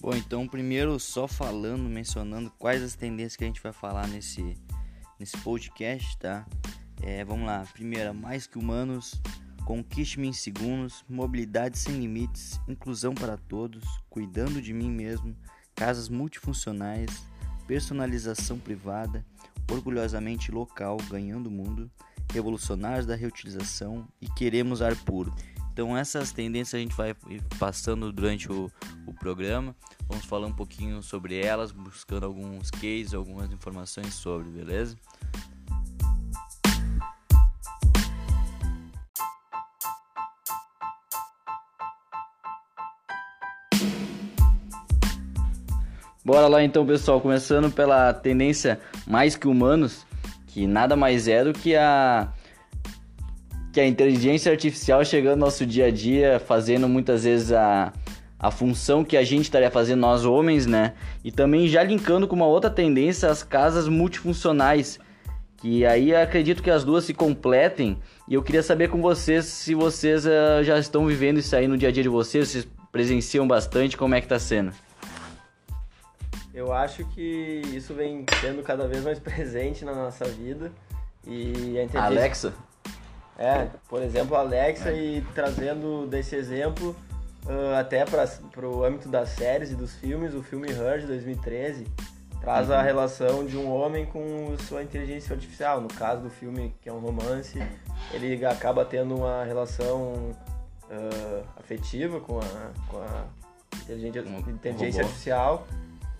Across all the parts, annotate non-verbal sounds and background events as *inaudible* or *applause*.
Bom, então primeiro só falando, mencionando quais as tendências que a gente vai falar nesse, nesse podcast, tá? É, vamos lá, primeira, mais que humanos, conquiste-me em segundos, mobilidade sem limites, inclusão para todos, cuidando de mim mesmo, casas multifuncionais, personalização privada, orgulhosamente local, ganhando o mundo, revolucionários da reutilização e queremos ar puro. Então essas tendências a gente vai passando durante o, o programa. Vamos falar um pouquinho sobre elas, buscando alguns cases, algumas informações sobre, beleza? Bora lá então, pessoal, começando pela tendência mais que humanos, que nada mais é do que a que a inteligência artificial chegando no nosso dia a dia, fazendo muitas vezes a, a função que a gente estaria fazendo nós homens, né? E também já linkando com uma outra tendência, as casas multifuncionais, que aí acredito que as duas se completem. E eu queria saber com vocês se vocês uh, já estão vivendo isso aí no dia a dia de vocês, vocês presenciam bastante, como é que tá sendo? Eu acho que isso vem sendo cada vez mais *laughs* presente na nossa vida. E a inteligência... Alexa? É, por exemplo, a Alexa é. e trazendo desse exemplo uh, até para o âmbito das séries e dos filmes, o filme Her de 2013 traz uhum. a relação de um homem com sua inteligência artificial. No caso do filme, que é um romance, ele acaba tendo uma relação uh, afetiva com a, com a inteligência, um inteligência artificial.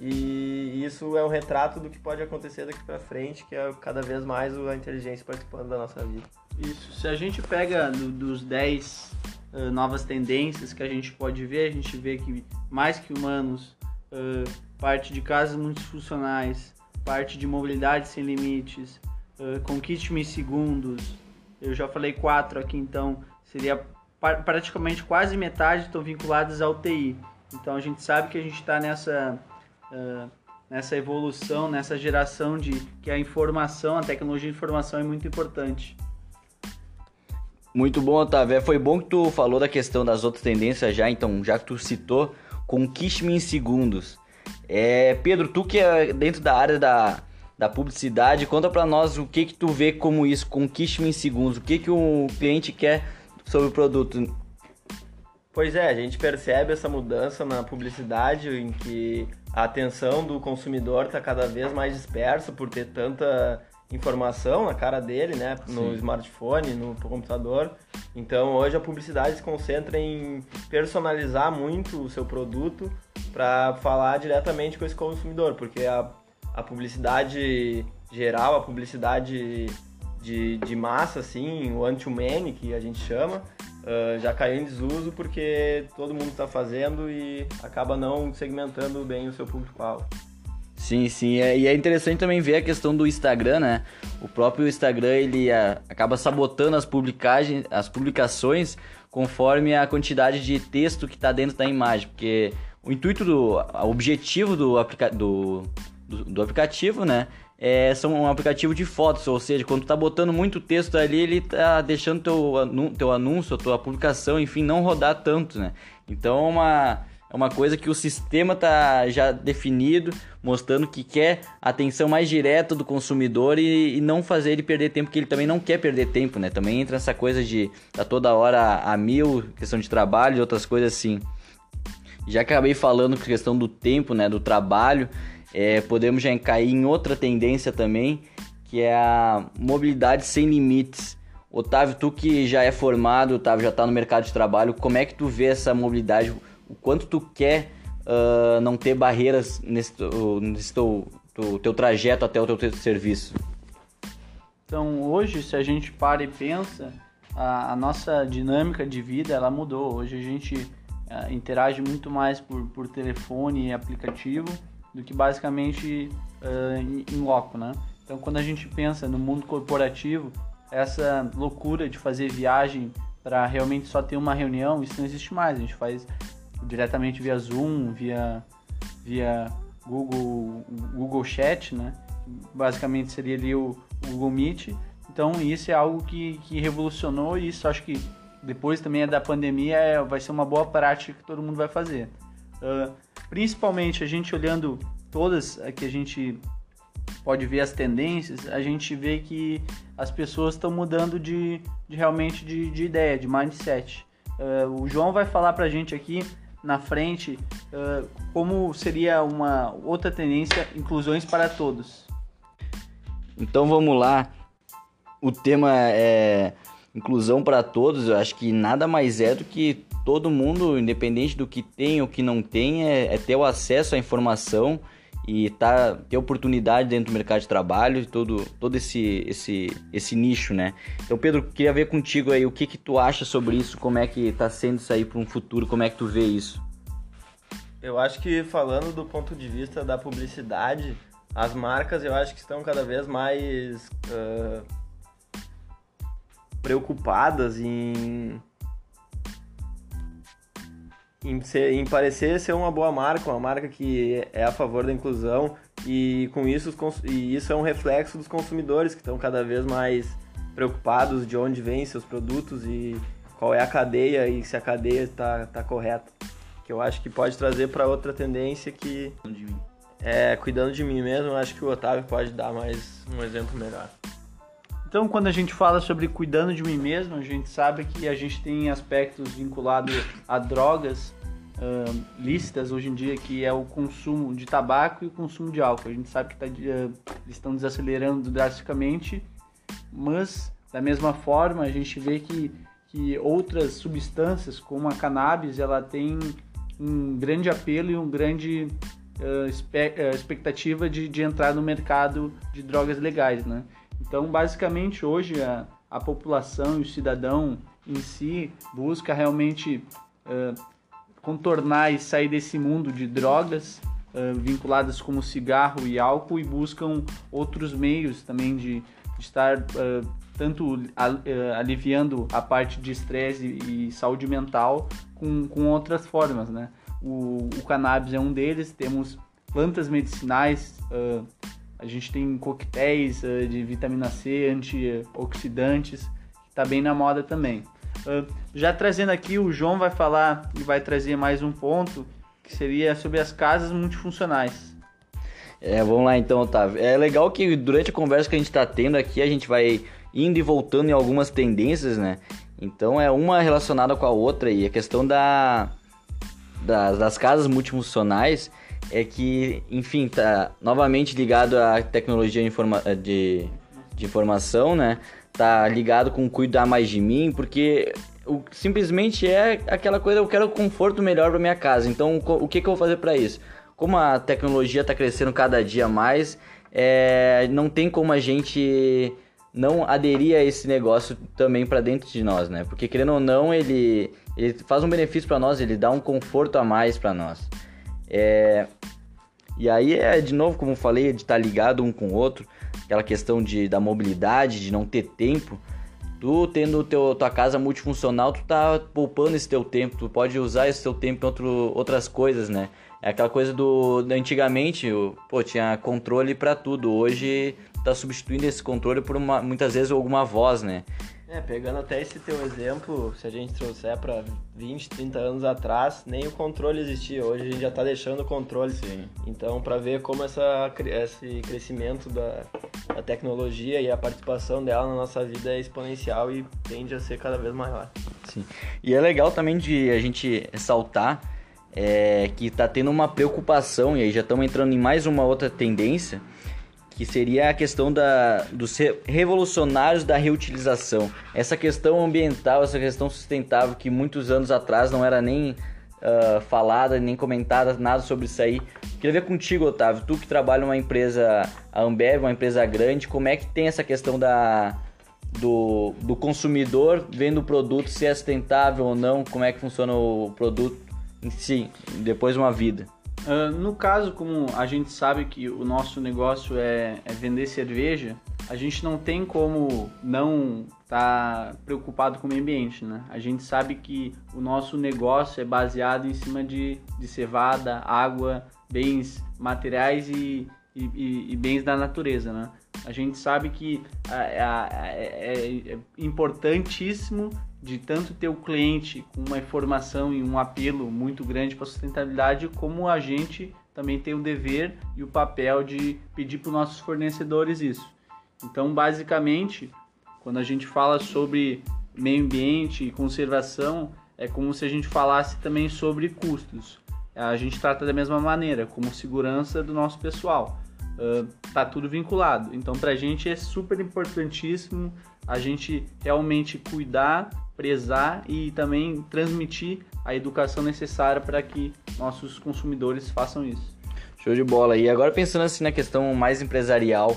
E isso é um retrato do que pode acontecer daqui para frente, que é cada vez mais a inteligência participando da nossa vida. Isso. Se a gente pega do, dos 10 uh, novas tendências que a gente pode ver, a gente vê que mais que humanos, uh, parte de casas multifuncionais, parte de mobilidade sem limites, uh, conquiste-me segundos. Eu já falei quatro aqui, então seria praticamente quase metade estão vinculadas ao TI. Então a gente sabe que a gente está nessa uh, nessa evolução, nessa geração de que a informação, a tecnologia de informação é muito importante. Muito bom, Otávio. É, foi bom que tu falou da questão das outras tendências já, então, já que tu citou, conquiste-me em segundos. É, Pedro, tu que é dentro da área da, da publicidade, conta para nós o que que tu vê como isso, conquiste-me em segundos, o que que o cliente quer sobre o produto. Pois é, a gente percebe essa mudança na publicidade em que a atenção do consumidor está cada vez mais dispersa por ter tanta informação na cara dele, né? No Sim. smartphone, no computador. Então hoje a publicidade se concentra em personalizar muito o seu produto para falar diretamente com esse consumidor, porque a, a publicidade geral, a publicidade de, de massa, assim, o anti-many que a gente chama, uh, já caiu em desuso porque todo mundo está fazendo e acaba não segmentando bem o seu público-alvo. Sim, sim. É, e é interessante também ver a questão do Instagram, né? O próprio Instagram ele a, acaba sabotando as publicagens, as publicações conforme a quantidade de texto que está dentro da imagem, porque o intuito do, o objetivo do, aplica, do, do, do aplicativo, né? É, são um aplicativo de fotos, ou seja, quando tu tá botando muito texto ali, ele tá deixando teu, teu anúncio, tua publicação, enfim, não rodar tanto, né? Então é uma é uma coisa que o sistema tá já definido, mostrando que quer atenção mais direta do consumidor e, e, não fazer ele perder tempo, porque ele também não quer perder tempo, né? Também entra essa coisa de tá toda hora a mil, questão de trabalho e outras coisas assim. Já acabei falando com questão do tempo, né? Do trabalho. É, podemos já cair em outra tendência também, que é a mobilidade sem limites. Otávio, tu que já é formado, Otávio já está no mercado de trabalho, como é que tu vê essa mobilidade? O quanto tu quer uh, não ter barreiras nesse, nesse teu, teu, teu trajeto até o teu, teu serviço? Então hoje, se a gente para e pensa, a, a nossa dinâmica de vida ela mudou. Hoje a gente uh, interage muito mais por, por telefone e aplicativo do que basicamente uh, em, loco, né? Então quando a gente pensa no mundo corporativo, essa loucura de fazer viagem para realmente só ter uma reunião, isso não existe mais. A gente faz diretamente via Zoom, via, via Google, Google Chat, né? Basicamente seria ali o, o Google Meet. Então isso é algo que, que revolucionou e isso acho que depois também é da pandemia é, vai ser uma boa prática que todo mundo vai fazer. Uh, principalmente a gente olhando todas que a gente pode ver as tendências, a gente vê que as pessoas estão mudando de, de realmente de, de, ideia, de mindset. Uh, o João vai falar para a gente aqui na frente uh, como seria uma outra tendência, inclusões para todos. Então vamos lá. O tema é inclusão para todos. Eu acho que nada mais é do que todo mundo, independente do que tem ou que não tem, é, é ter o acesso à informação e tá, ter oportunidade dentro do mercado de trabalho, todo, todo esse, esse, esse nicho, né? Então, Pedro, queria ver contigo aí o que, que tu acha sobre isso, como é que tá sendo isso aí para um futuro, como é que tu vê isso? Eu acho que falando do ponto de vista da publicidade, as marcas eu acho que estão cada vez mais uh, preocupadas em em, ser, em parecer ser uma boa marca, uma marca que é a favor da inclusão e com isso e isso é um reflexo dos consumidores que estão cada vez mais preocupados de onde vêm seus produtos e qual é a cadeia e se a cadeia está tá correta. Que eu acho que pode trazer para outra tendência que é cuidando de mim mesmo. Acho que o Otávio pode dar mais um exemplo melhor. Então, quando a gente fala sobre cuidando de mim mesmo, a gente sabe que a gente tem aspectos vinculados a drogas uh, lícitas hoje em dia, que é o consumo de tabaco e o consumo de álcool. A gente sabe que tá, uh, estão desacelerando drasticamente, mas da mesma forma a gente vê que, que outras substâncias, como a cannabis, ela tem um grande apelo e um grande uh, expectativa de, de entrar no mercado de drogas legais, né? Então, basicamente, hoje a, a população e o cidadão em si busca realmente uh, contornar e sair desse mundo de drogas uh, vinculadas como cigarro e álcool e buscam outros meios também de, de estar uh, tanto aliviando a parte de estresse e, saúde mental com, com outras formas, né? O, o cannabis é um deles, temos plantas medicinais, a gente tem coquetéis uh, de vitamina C, antioxidantes, que está bem na moda também. Uh, já trazendo aqui, o João vai falar e vai trazer mais um ponto, que seria sobre as casas multifuncionais. É, vamos lá então, Otávio. É legal que durante a conversa que a gente está tendo aqui, a gente vai indo e voltando em algumas tendências, né? Então é uma relacionada com a outra e a questão da, das, das casas multifuncionais é que, enfim, tá novamente ligado à tecnologia de, informa de, de informação, né? Tá ligado com cuidar mais de mim, porque o, simplesmente é aquela coisa, eu quero conforto melhor para minha casa. Então, o que, que eu vou fazer para isso? Como a tecnologia está crescendo cada dia mais, é, não tem como a gente não aderir a esse negócio também para dentro de nós, né? Porque querendo ou não, ele, ele faz um benefício para nós, ele dá um conforto a mais para nós. É, e aí é, de novo, como eu falei, de estar tá ligado um com o outro, aquela questão de, da mobilidade, de não ter tempo. Tu tendo teu, tua casa multifuncional, tu tá poupando esse teu tempo, tu pode usar esse teu tempo em outro, outras coisas, né? É aquela coisa do, do antigamente, pô, tinha controle para tudo. Hoje tá substituindo esse controle por uma, muitas vezes alguma voz, né? É, pegando até esse teu exemplo, se a gente trouxer para 20, 30 anos atrás, nem o controle existia. Hoje a gente já está deixando o controle. Sim. Então, para ver como essa, esse crescimento da, da tecnologia e a participação dela na nossa vida é exponencial e tende a ser cada vez maior. Sim. E é legal também de a gente ressaltar é, que está tendo uma preocupação, e aí já estamos entrando em mais uma outra tendência, que seria a questão da, dos revolucionários da reutilização. Essa questão ambiental, essa questão sustentável que muitos anos atrás não era nem uh, falada, nem comentada, nada sobre isso aí. Queria ver contigo, Otávio, tu que trabalha numa empresa, a Ambev, uma empresa grande, como é que tem essa questão da, do, do consumidor vendo o produto se é sustentável ou não, como é que funciona o produto em si, depois de uma vida? Uh, no caso, como a gente sabe que o nosso negócio é, é vender cerveja, a gente não tem como não estar tá preocupado com o meio ambiente, né? A gente sabe que o nosso negócio é baseado em cima de, de cevada, água, bens materiais e, e, e bens da natureza, né? A gente sabe que é, é, é importantíssimo de tanto ter o cliente com uma informação e um apelo muito grande para a sustentabilidade, como a gente também tem o dever e o papel de pedir para os nossos fornecedores isso. Então, basicamente, quando a gente fala sobre meio ambiente e conservação, é como se a gente falasse também sobre custos. A gente trata da mesma maneira, como segurança do nosso pessoal. Uh, tá tudo vinculado. Então, para a gente é super importantíssimo a gente realmente cuidar, prezar e também transmitir a educação necessária para que nossos consumidores façam isso. Show de bola. E agora pensando assim na questão mais empresarial,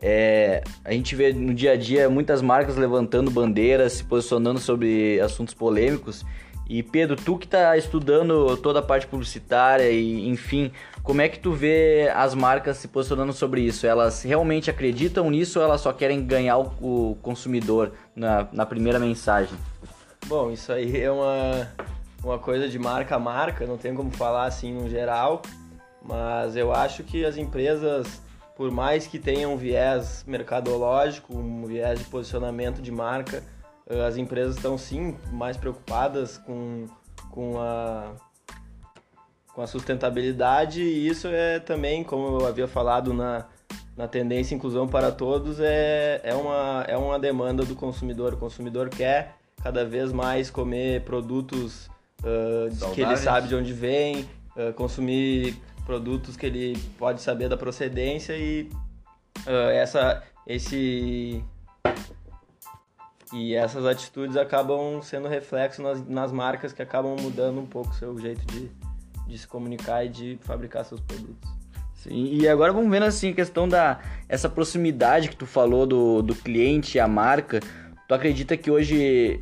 é, a gente vê no dia a dia muitas marcas levantando bandeiras, se posicionando sobre assuntos polêmicos. E Pedro, tu que está estudando toda a parte publicitária e enfim, como é que tu vê as marcas se posicionando sobre isso? Elas realmente acreditam nisso ou elas só querem ganhar o, consumidor na, na primeira mensagem? Bom, isso aí é uma, uma coisa de marca a marca, não tem como falar assim no geral, mas eu acho que as empresas, por mais que tenham um viés mercadológico, um viés de posicionamento de marca, as empresas estão sim mais preocupadas com, com a com a sustentabilidade e isso é também, como eu havia falado na, na tendência inclusão para todos, é, é, uma, é uma demanda do consumidor. O consumidor quer cada vez mais comer produtos uh, que ele sabe de onde vem, uh, consumir produtos que ele pode saber da procedência e uh, essa, esse e essas atitudes acabam sendo reflexo nas, nas marcas que acabam mudando um pouco o seu jeito de, de se comunicar e de fabricar seus produtos. Sim, e agora vamos vendo assim a questão da essa proximidade que tu falou do, do cliente e a marca. Tu acredita que hoje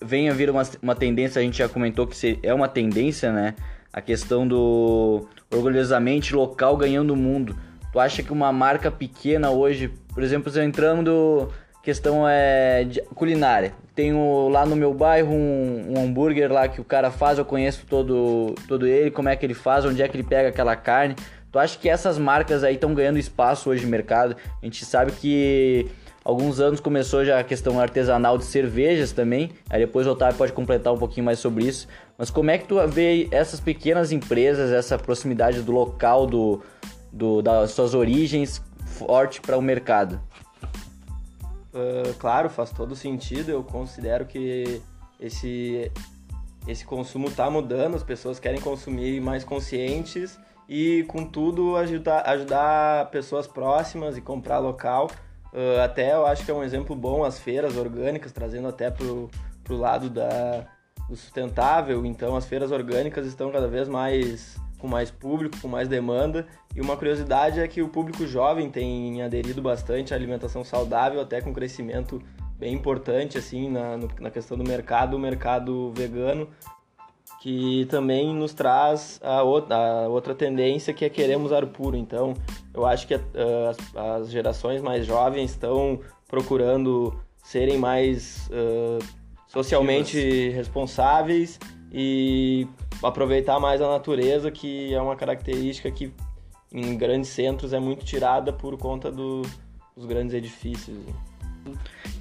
vem a vir uma, uma tendência, a gente já comentou que é uma tendência, né? A questão do orgulhosamente local ganhando o mundo. Tu acha que uma marca pequena hoje, por exemplo, entrando questão é culinária. Tenho lá no meu bairro um, um, hambúrguer lá que o cara faz, eu conheço todo, todo ele, como é que ele faz, onde é que ele pega aquela carne. Tu acha que essas marcas aí estão ganhando espaço hoje no mercado? A gente sabe que alguns anos começou já a questão artesanal de cervejas também. Aí depois o Otávio pode completar um pouquinho mais sobre isso. Mas como é que tu vê essas pequenas empresas, essa proximidade do local, do, do das suas origens forte para o mercado? Uh, claro, faz todo sentido. Eu considero que esse, esse consumo está mudando, as pessoas querem consumir mais conscientes e, contudo, ajudar, ajudar pessoas próximas e comprar local. Uh, até eu acho que é um exemplo bom as feiras orgânicas, trazendo até para o lado da, do sustentável. Então, as feiras orgânicas estão cada vez mais com mais público, com mais demanda. E uma curiosidade é que o público jovem tem aderido bastante à alimentação saudável, até com crescimento bem importante assim na, na questão do mercado, o mercado vegano, que também nos traz a outra, a outra tendência que é queremos ar puro. Então, eu acho que uh, as, as, gerações mais jovens estão procurando serem mais uh, socialmente responsáveis e aproveitar mais a natureza, que é uma característica que em grandes centros é muito tirada por conta do, dos grandes edifícios.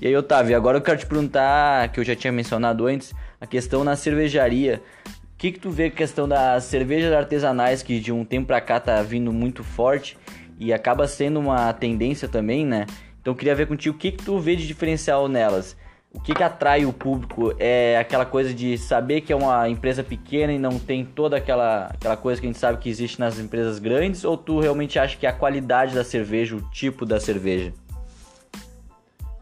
E aí, Otávio, agora eu quero te perguntar, que eu já tinha mencionado antes, a questão na cervejaria. O que, que tu vê a questão das cervejas artesanais, que de um tempo pra cá tá vindo muito forte e acaba sendo uma tendência também, né? Então queria ver contigo o que, que tu vê de diferencial nelas o que, que atrai o público é aquela coisa de saber que é uma empresa pequena e não tem toda aquela, aquela coisa que a gente sabe que existe nas empresas grandes, ou tu realmente acha que é a qualidade da cerveja, o tipo da cerveja?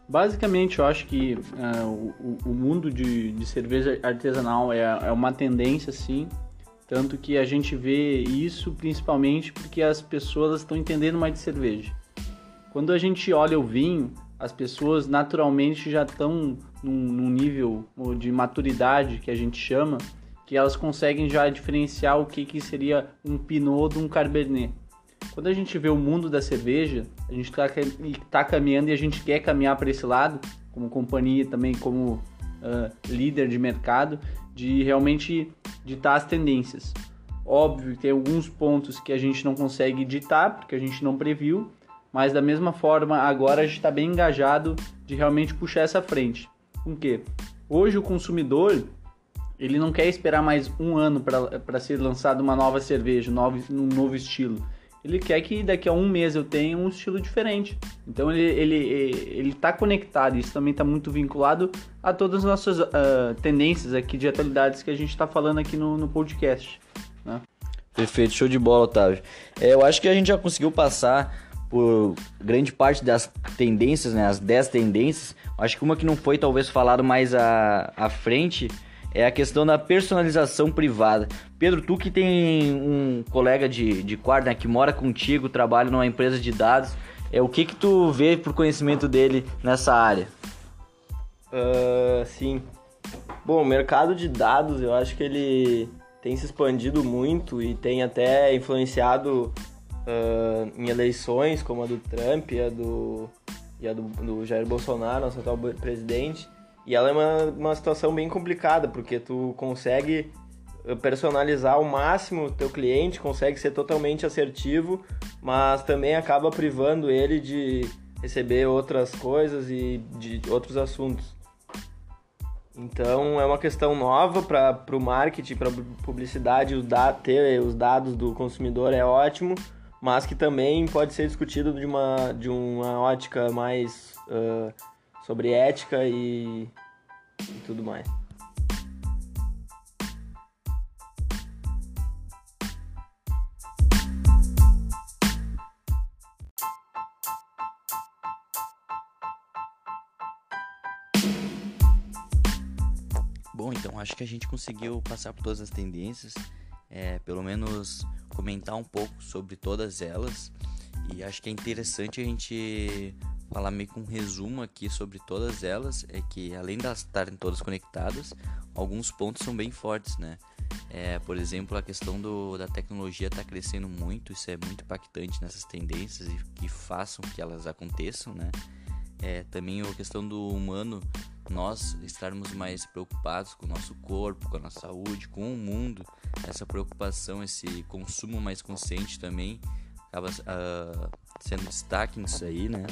Basicamente, eu acho que uh, o, o, mundo de, de cerveja artesanal é, é uma tendência, sim. Tanto que a gente vê isso principalmente porque as pessoas estão entendendo mais de cerveja. Quando a gente olha o vinho, as pessoas naturalmente já estão num, num, nível de maturidade que a gente chama, que elas conseguem já diferenciar o que, que seria um pinot de um cabernet. Quando a gente vê o mundo da cerveja, a gente está tá caminhando e a gente quer caminhar para esse lado, como companhia também, como uh, líder de mercado, de realmente ditar as tendências. Óbvio tem alguns pontos que a gente não consegue ditar, porque a gente não previu, mas da mesma forma, agora a gente está bem engajado de realmente puxar essa frente. Com quê? Hoje o consumidor ele não quer esperar mais um ano para ser lançado uma nova cerveja, um novo, um novo estilo. Ele quer que daqui a um mês eu tenha um estilo diferente. Então ele ele ele está conectado. Isso também está muito vinculado a todas as nossas uh, tendências aqui de atualidades que a gente está falando aqui no, no podcast. Né? Perfeito, show de bola, Otávio. É, eu acho que a gente já conseguiu passar por grande parte das tendências, né? As 10 tendências. Acho que uma que não foi talvez falado mais à, à frente é a questão da personalização privada. Pedro, tu que tem um colega de, de quarto né, que mora contigo, trabalha numa empresa de dados, é o que que tu vê por conhecimento dele nessa área? Uh, sim. Bom, o mercado de dados, eu acho que ele tem se expandido muito e tem até influenciado uh, em eleições como a do Trump e a do, e a do, do Jair Bolsonaro, nosso atual presidente. E ela é uma, uma situação bem complicada, porque tu consegue eh, personalizar ao máximo o teu cliente, consegue ser totalmente assertivo, mas também acaba privando ele de receber outras coisas e de outros assuntos. Então é uma questão nova para o marketing, para publicidade, o da, ter os dados do consumidor é ótimo, mas que também pode ser discutido de uma, de uma ótica mais uh, sobre ética e, e tudo mais. Bom, então acho que a gente conseguiu passar por todas as tendências, é, pelo menos comentar um pouco sobre todas elas. E acho que é interessante a gente falar meio com um resumo aqui sobre todas elas. É que além de estarem todas conectadas, alguns pontos são bem fortes, né? É, por exemplo, a questão do, da tecnologia está crescendo muito, isso é muito impactante nessas tendências e que façam que elas aconteçam, né? É, também a questão do humano, nós estarmos mais preocupados com o nosso corpo, com a nossa saúde, com o mundo, essa preocupação, esse consumo mais consciente também acaba uh, sendo destaque nisso aí, né?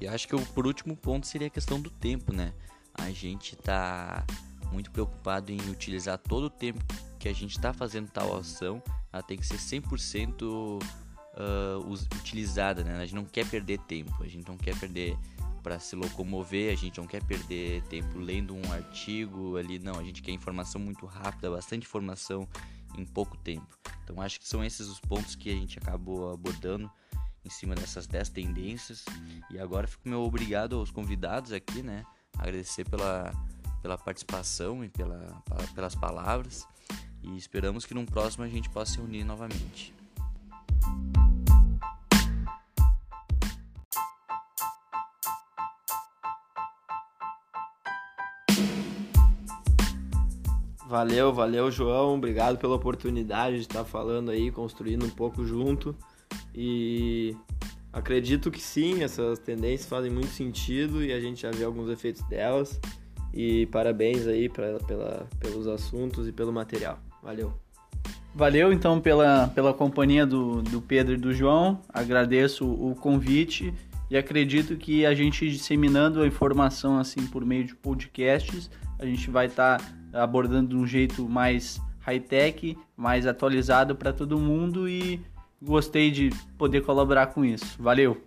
E acho que o por último ponto seria a questão do tempo, né? A gente tá muito preocupado em utilizar todo o tempo que a gente está fazendo tal ação, ela tem que ser 100% uh, utilizada, né? A gente não quer perder tempo, a gente não quer perder para se locomover, a gente não quer perder tempo lendo um artigo ali, não, a gente quer informação muito rápida, bastante informação em pouco tempo. Então acho que são esses os pontos que a gente acabou abordando em cima dessas 10 tendências. E agora fico meu obrigado aos convidados aqui, né? Agradecer pela, pela participação e pela, pelas palavras. E esperamos que num próximo a gente possa se unir novamente. Valeu, valeu, João. Obrigado pela oportunidade de estar falando aí, construindo um pouco junto. E acredito que sim, essas tendências fazem muito sentido e a gente já vê alguns efeitos delas. E parabéns aí pra, pela, pelos assuntos e pelo material. Valeu. Valeu então pela, pela companhia do, do Pedro e do João. Agradeço o convite e acredito que a gente disseminando a informação assim por meio de podcasts, a gente vai estar tá abordando de um jeito mais high-tech, mais atualizado para todo mundo e gostei de poder colaborar com isso. Valeu!